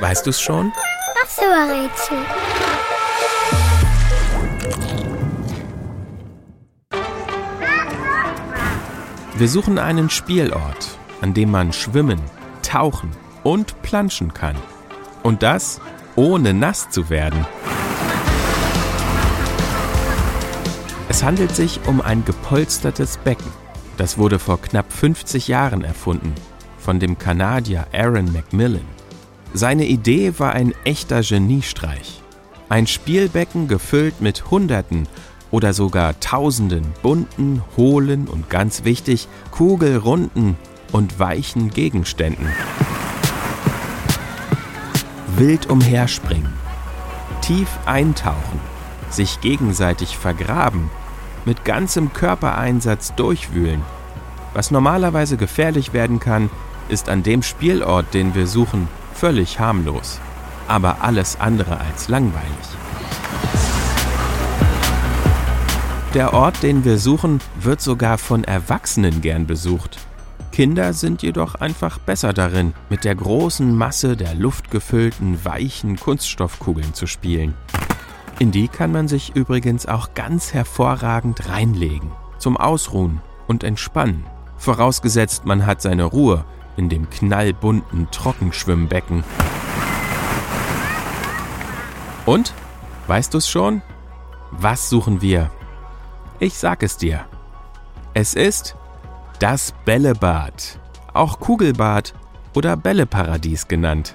Weißt du's schon? Ach so, Rätsel. Wir suchen einen Spielort, an dem man schwimmen, tauchen und planschen kann. Und das ohne nass zu werden. Es handelt sich um ein gepolstertes Becken. Das wurde vor knapp 50 Jahren erfunden von dem Kanadier Aaron Macmillan. Seine Idee war ein echter Geniestreich. Ein Spielbecken gefüllt mit Hunderten oder sogar Tausenden bunten, hohlen und ganz wichtig, kugelrunden und weichen Gegenständen. Wild umherspringen, tief eintauchen, sich gegenseitig vergraben, mit ganzem Körpereinsatz durchwühlen. Was normalerweise gefährlich werden kann, ist an dem Spielort, den wir suchen, völlig harmlos, aber alles andere als langweilig. Der Ort, den wir suchen, wird sogar von Erwachsenen gern besucht. Kinder sind jedoch einfach besser darin, mit der großen Masse der luftgefüllten, weichen Kunststoffkugeln zu spielen. In die kann man sich übrigens auch ganz hervorragend reinlegen, zum Ausruhen und Entspannen. Vorausgesetzt, man hat seine Ruhe in dem knallbunten Trockenschwimmbecken. Und? Weißt du's schon? Was suchen wir? Ich sag es dir. Es ist das Bällebad, auch Kugelbad oder Bälleparadies genannt.